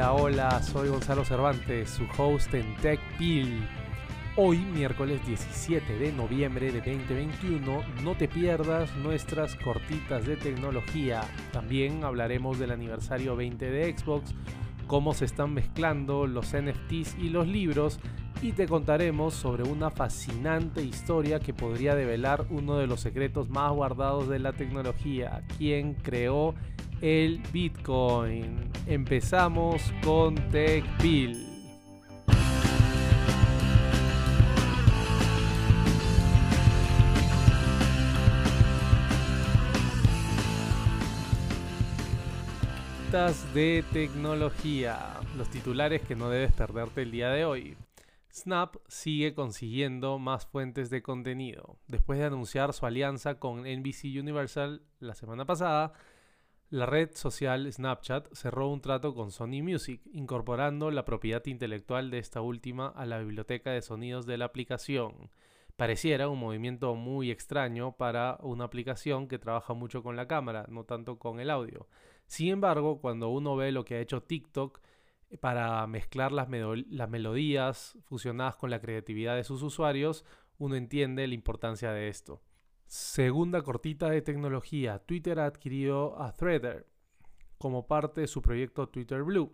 Hola, hola, soy Gonzalo Cervantes, su host en TechPil. Hoy, miércoles 17 de noviembre de 2021, no te pierdas nuestras cortitas de tecnología. También hablaremos del aniversario 20 de Xbox, cómo se están mezclando los NFTs y los libros y te contaremos sobre una fascinante historia que podría develar uno de los secretos más guardados de la tecnología, quien creó el Bitcoin. Empezamos con TechPil. de tecnología, los titulares que no debes perderte el día de hoy. Snap sigue consiguiendo más fuentes de contenido. Después de anunciar su alianza con NBC Universal la semana pasada, la red social Snapchat cerró un trato con Sony Music, incorporando la propiedad intelectual de esta última a la biblioteca de sonidos de la aplicación. Pareciera un movimiento muy extraño para una aplicación que trabaja mucho con la cámara, no tanto con el audio. Sin embargo, cuando uno ve lo que ha hecho TikTok eh, para mezclar las, las melodías fusionadas con la creatividad de sus usuarios, uno entiende la importancia de esto. Segunda cortita de tecnología, Twitter ha adquirido a Threader como parte de su proyecto Twitter Blue.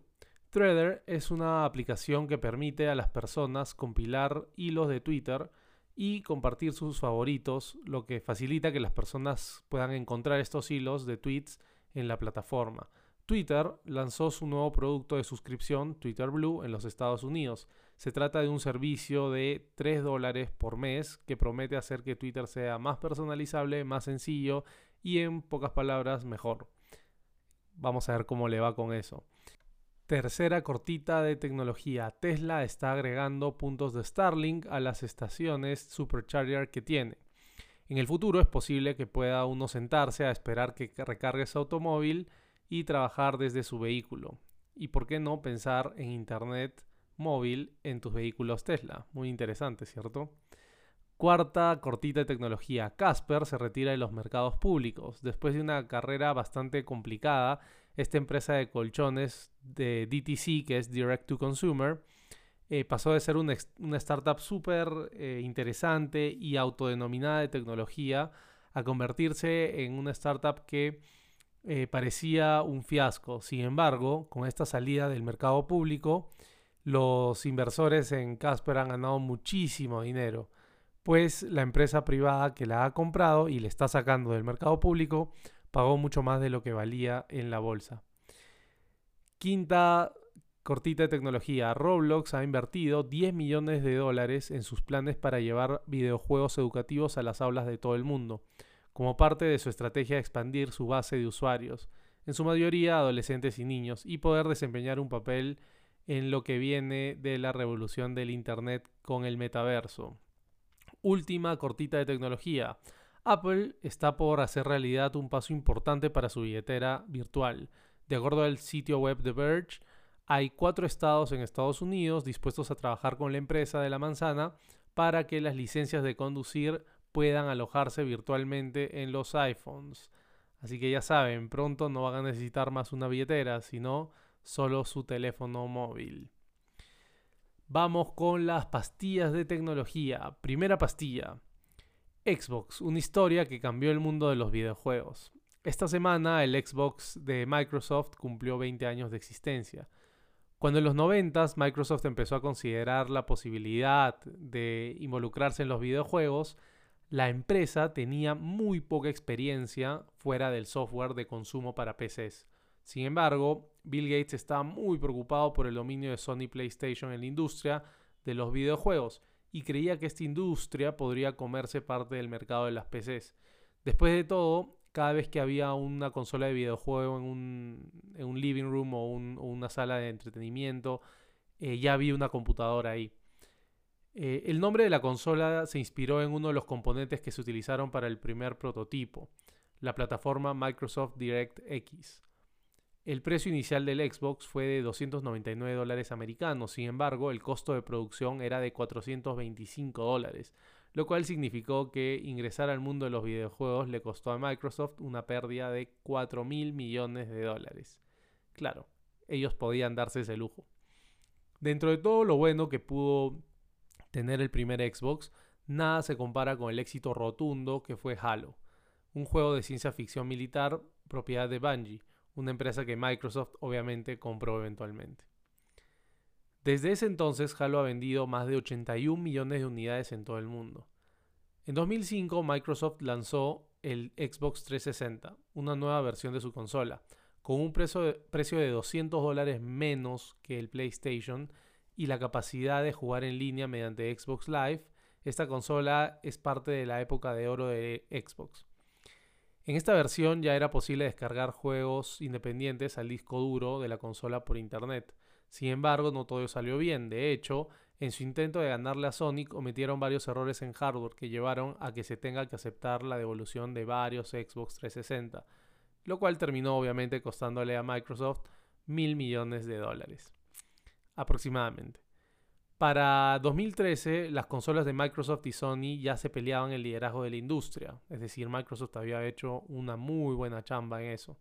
Threader es una aplicación que permite a las personas compilar hilos de Twitter y compartir sus favoritos, lo que facilita que las personas puedan encontrar estos hilos de tweets en la plataforma. Twitter lanzó su nuevo producto de suscripción, Twitter Blue, en los Estados Unidos. Se trata de un servicio de 3 dólares por mes que promete hacer que Twitter sea más personalizable, más sencillo y en pocas palabras mejor. Vamos a ver cómo le va con eso. Tercera cortita de tecnología. Tesla está agregando puntos de Starlink a las estaciones Supercharger que tiene. En el futuro es posible que pueda uno sentarse a esperar que recargue su automóvil y trabajar desde su vehículo. Y por qué no pensar en Internet móvil en tus vehículos Tesla. Muy interesante, ¿cierto? Cuarta cortita de tecnología. Casper se retira de los mercados públicos. Después de una carrera bastante complicada, esta empresa de colchones de DTC, que es Direct to Consumer, eh, pasó de ser una, startup súper eh, interesante y autodenominada de tecnología a convertirse en una startup que eh, parecía un fiasco. Sin embargo, con esta salida del mercado público, los inversores en Casper han ganado muchísimo dinero, pues la empresa privada que la ha comprado y le está sacando del mercado público pagó mucho más de lo que valía en la bolsa. Quinta cortita de tecnología, Roblox ha invertido 10 millones de dólares en sus planes para llevar videojuegos educativos a las aulas de todo el mundo, como parte de su estrategia de expandir su base de usuarios, en su mayoría adolescentes y niños, y poder desempeñar un papel en lo que viene de la revolución del Internet con el metaverso. Última cortita de tecnología. Apple está por hacer realidad un paso importante para su billetera virtual. De acuerdo al sitio web The Verge, hay cuatro estados en Estados Unidos dispuestos a trabajar con la empresa de la manzana para que las licencias de conducir puedan alojarse virtualmente en los iPhones. Así que ya saben, pronto no van a necesitar más una billetera, sino solo su teléfono móvil. Vamos con las pastillas de tecnología. Primera pastilla. Xbox, una historia que cambió el mundo de los videojuegos. Esta semana el Xbox de Microsoft cumplió 20 años de existencia. Cuando en los 90 Microsoft empezó a considerar la posibilidad de involucrarse en los videojuegos, la empresa tenía muy poca experiencia fuera del software de consumo para PCs. Sin embargo, Bill Gates está muy preocupado por el dominio de Sony PlayStation en la industria de los videojuegos y creía que esta industria podría comerse parte del mercado de las PCs. Después de todo, cada vez que había una consola de videojuego en un, living room o, una sala de entretenimiento, eh, ya había una computadora ahí. Eh, el nombre de la consola se inspiró en uno de los componentes que se utilizaron para el primer prototipo, la plataforma Microsoft DirectX. El precio inicial del Xbox fue de 299 dólares americanos, sin embargo el costo de producción era de 425 dólares, lo cual significó que ingresar al mundo de los videojuegos le costó a Microsoft una pérdida de 4 mil millones de dólares. Claro, ellos podían darse ese lujo. Dentro de todo lo bueno que pudo tener el primer Xbox, nada se compara con el éxito rotundo que fue Halo, un juego de ciencia ficción militar propiedad de Bungie, una empresa que Microsoft obviamente compró eventualmente. Desde ese entonces Halo ha vendido más de 81 millones de unidades en todo el mundo. En 2005 Microsoft lanzó el Xbox 360, una nueva versión de su consola, con un precio de, precio de 200 dólares menos que el PlayStation y la capacidad de jugar en línea mediante Xbox Live, esta consola es parte de la época de oro de Xbox. En esta versión ya era posible descargar juegos independientes al disco duro de la consola por internet. Sin embargo, no todo salió bien. De hecho, en su intento de ganarle a Sonic, cometieron varios errores en hardware que llevaron a que se tenga que aceptar la devolución de varios Xbox 360, lo cual terminó obviamente costándole a Microsoft mil millones de dólares. Aproximadamente. Para 2013, las consolas de Microsoft y Sony ya se peleaban el liderazgo de la industria, es decir, Microsoft había hecho una muy buena chamba en eso.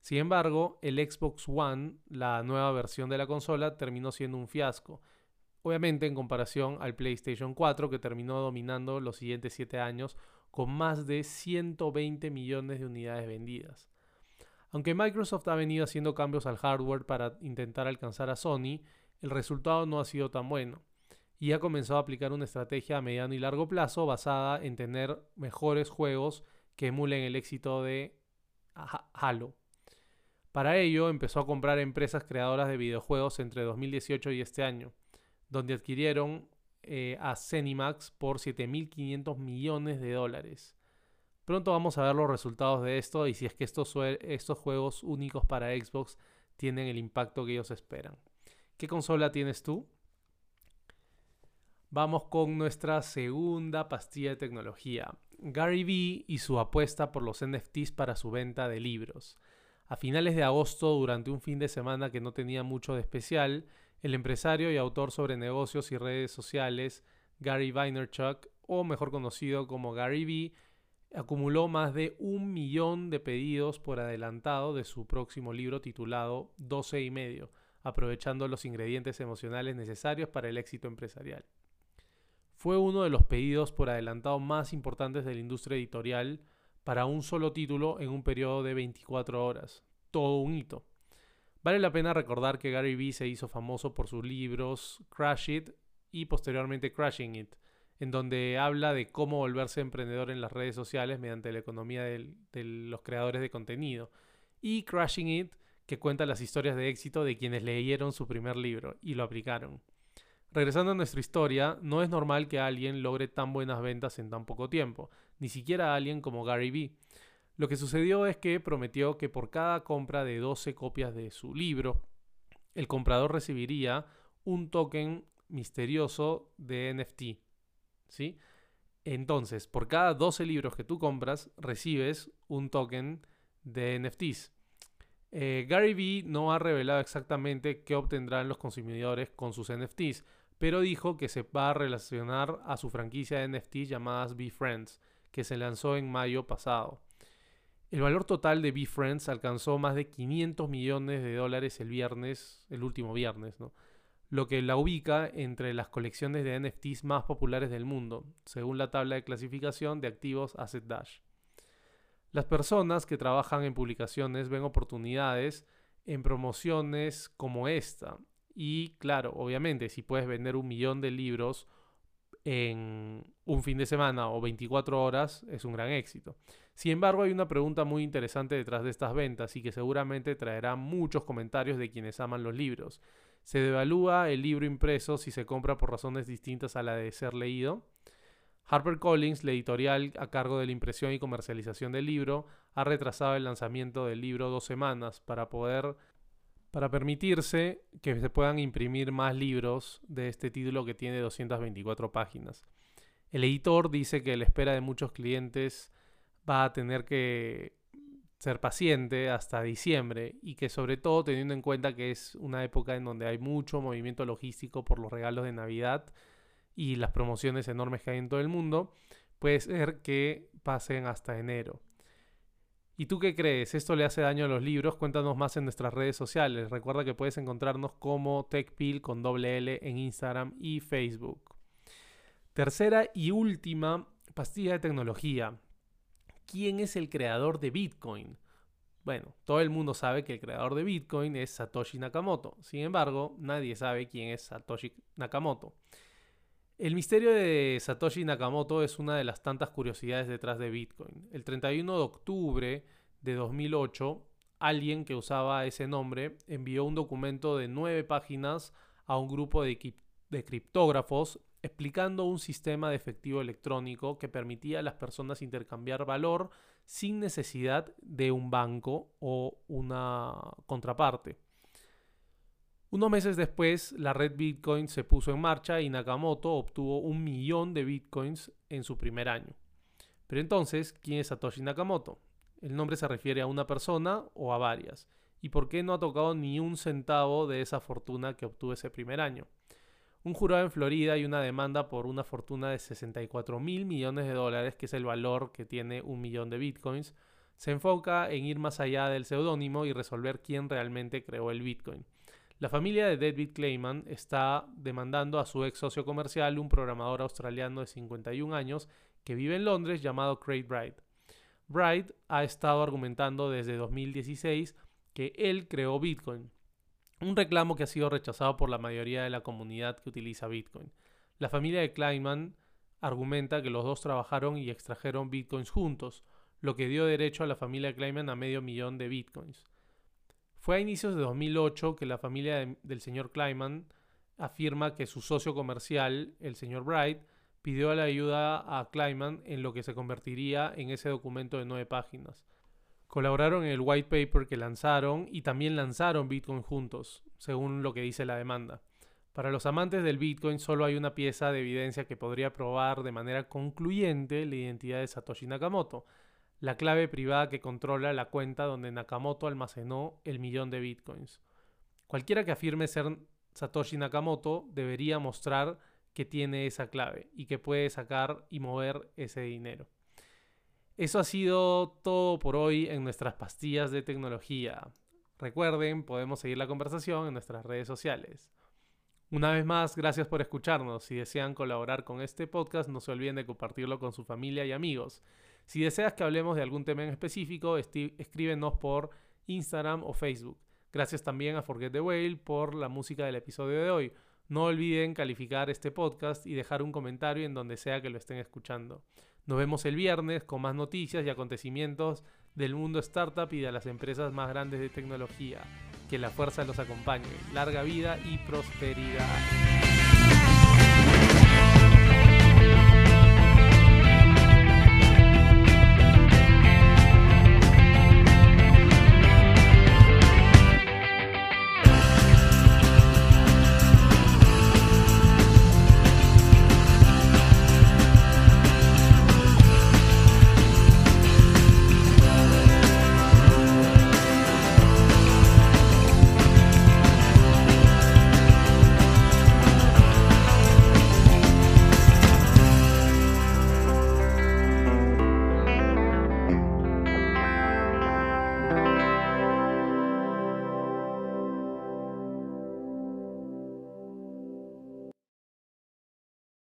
Sin embargo, el Xbox One, la nueva versión de la consola, terminó siendo un fiasco, obviamente en comparación al PlayStation 4 que terminó dominando los siguientes 7 años con más de 120 millones de unidades vendidas. Aunque Microsoft ha venido haciendo cambios al hardware para intentar alcanzar a Sony, el resultado no ha sido tan bueno y ha comenzado a aplicar una estrategia a mediano y largo plazo basada en tener mejores juegos que emulen el éxito de Halo. Para ello empezó a comprar empresas creadoras de videojuegos entre 2018 y este año, donde adquirieron eh, a Cenimax por 7.500 millones de dólares. Pronto vamos a ver los resultados de esto y si es que estos, estos juegos únicos para Xbox tienen el impacto que ellos esperan. ¿Qué consola tienes tú? Vamos con nuestra segunda pastilla de tecnología. Gary Vee y su apuesta por los NFTs para su venta de libros. A finales de agosto, durante un fin de semana que no tenía mucho de especial, el empresario y autor sobre negocios y redes sociales Gary Vaynerchuk, o mejor conocido como Gary Vee, acumuló más de un millón de pedidos por adelantado de su próximo libro titulado 12 y medio, aprovechando los ingredientes emocionales necesarios para el éxito empresarial. Fue uno de los pedidos por adelantado más importantes de la industria editorial para un solo título en un periodo de 24 horas. Todo un hito. Vale la pena recordar que Gary Vee se hizo famoso por sus libros Crash It y posteriormente Crashing It, en donde habla de cómo volverse emprendedor en las redes sociales mediante la economía de los creadores de contenido. Y Crashing It que cuenta las historias de éxito de quienes leyeron su primer libro y lo aplicaron. Regresando a nuestra historia, no es normal que alguien logre tan buenas ventas en tan poco tiempo, ni siquiera alguien como Gary Vee. Lo que sucedió es que prometió que por cada compra de 12 copias de su libro, el comprador recibiría un token misterioso de NFT. ¿Sí? Entonces, por cada 12 libros que tú compras, recibes un token de NFTs. Eh, Gary Vee no ha revelado exactamente qué obtendrán los consumidores con sus NFTs, pero dijo que se va a relacionar a su franquicia de NFTs llamadas Friends, que se lanzó en mayo pasado. El valor total de Friends alcanzó más de 500 millones de dólares el viernes, el último viernes, lo que la ubica entre las colecciones de NFTs más populares del mundo, según la tabla de clasificación de activos Asset Dash. Las personas que trabajan en publicaciones ven oportunidades en promociones como esta. Y claro, obviamente, si puedes vender un millón de libros en un fin de semana o 24 horas, es un gran éxito. Sin embargo, hay una pregunta muy interesante detrás de estas ventas y que seguramente traerá muchos comentarios de quienes aman los libros. ¿Se devalúa el libro impreso si se compra por razones distintas a la de ser leído? HarperCollins, la editorial a cargo de la impresión y comercialización del libro, ha retrasado el lanzamiento del libro dos semanas para poder para permitirse que se puedan imprimir más libros de este título que tiene 224 páginas. El editor dice que la espera de muchos clientes va a tener que ser paciente hasta diciembre y que sobre todo teniendo en cuenta que es una época en donde hay mucho movimiento logístico por los regalos de Navidad, y las promociones enormes que hay en todo el mundo, puede ser que pasen hasta enero. ¿Y tú qué crees? ¿Esto le hace daño a los libros? Cuéntanos más en nuestras redes sociales. Recuerda que puedes encontrarnos como TechPil con doble L en Instagram y Facebook. Tercera y última pastilla de tecnología. ¿Quién es el creador de Bitcoin? Bueno, todo el mundo sabe que el creador de Bitcoin es Satoshi Nakamoto. Sin embargo, nadie sabe quién es Satoshi Nakamoto. El misterio de Satoshi Nakamoto es una de las tantas curiosidades detrás de Bitcoin. El 31 de octubre de 2008, alguien que usaba ese nombre envió un documento de nueve páginas a un grupo de, de criptógrafos explicando un sistema de efectivo electrónico que permitía a las personas intercambiar valor sin necesidad de un banco o una contraparte. Unos meses después, la red Bitcoin se puso en marcha y Nakamoto obtuvo un millón de Bitcoins en su primer año. Pero entonces, ¿quién es Satoshi Nakamoto? El nombre se refiere a una persona o a varias. ¿Y por qué no ha tocado ni un centavo de esa fortuna que obtuvo ese primer año? un jurado en Florida y una demanda por una fortuna de 64 mil millones de dólares, que es el valor que tiene un millón de bitcoins, se enfoca en ir más allá del seudónimo y resolver quién realmente creó el bitcoin. La familia de David Clayman está demandando a su ex socio comercial, un programador australiano de 51 años que vive en Londres llamado Craig Bright. Bright ha estado argumentando desde 2016 que él creó Bitcoin, un reclamo que ha sido rechazado por la mayoría de la comunidad que utiliza Bitcoin. La familia de Kleinman argumenta que los dos trabajaron y extrajeron Bitcoins juntos, lo que dio derecho a la familia Kleinman a medio millón de Bitcoins. Fue a inicios de 2008 que la familia del señor Kleinman afirma que su socio comercial, el señor Bright, pidió la ayuda a Kleinman en lo que se convertiría en ese documento de nueve páginas. Colaboraron en el white paper que lanzaron y también lanzaron Bitcoin juntos, según lo que dice la demanda. Para los amantes del Bitcoin solo hay una pieza de evidencia que podría probar de manera concluyente la identidad de Satoshi Nakamoto, la clave privada que controla la cuenta donde Nakamoto almacenó el millón de Bitcoins. Cualquiera que afirme ser Satoshi Nakamoto debería mostrar que tiene esa clave y que puede sacar y mover ese dinero. Eso ha sido todo por hoy en nuestras pastillas de tecnología. Recuerden, podemos seguir la conversación en nuestras redes sociales. Una vez más, gracias por escucharnos. Si desean colaborar con este podcast, no se olviden de compartirlo con su familia y amigos. Si deseas que hablemos de algún tema en específico, escríbenos por Instagram o Facebook. Gracias también a Forget the Whale por la música del episodio de hoy. No olviden calificar este podcast y dejar un comentario en donde sea que lo estén escuchando. Nos vemos el viernes con más noticias y acontecimientos del mundo startup y de las empresas más grandes de tecnología. Que la fuerza los acompañe. Larga vida y prosperidad.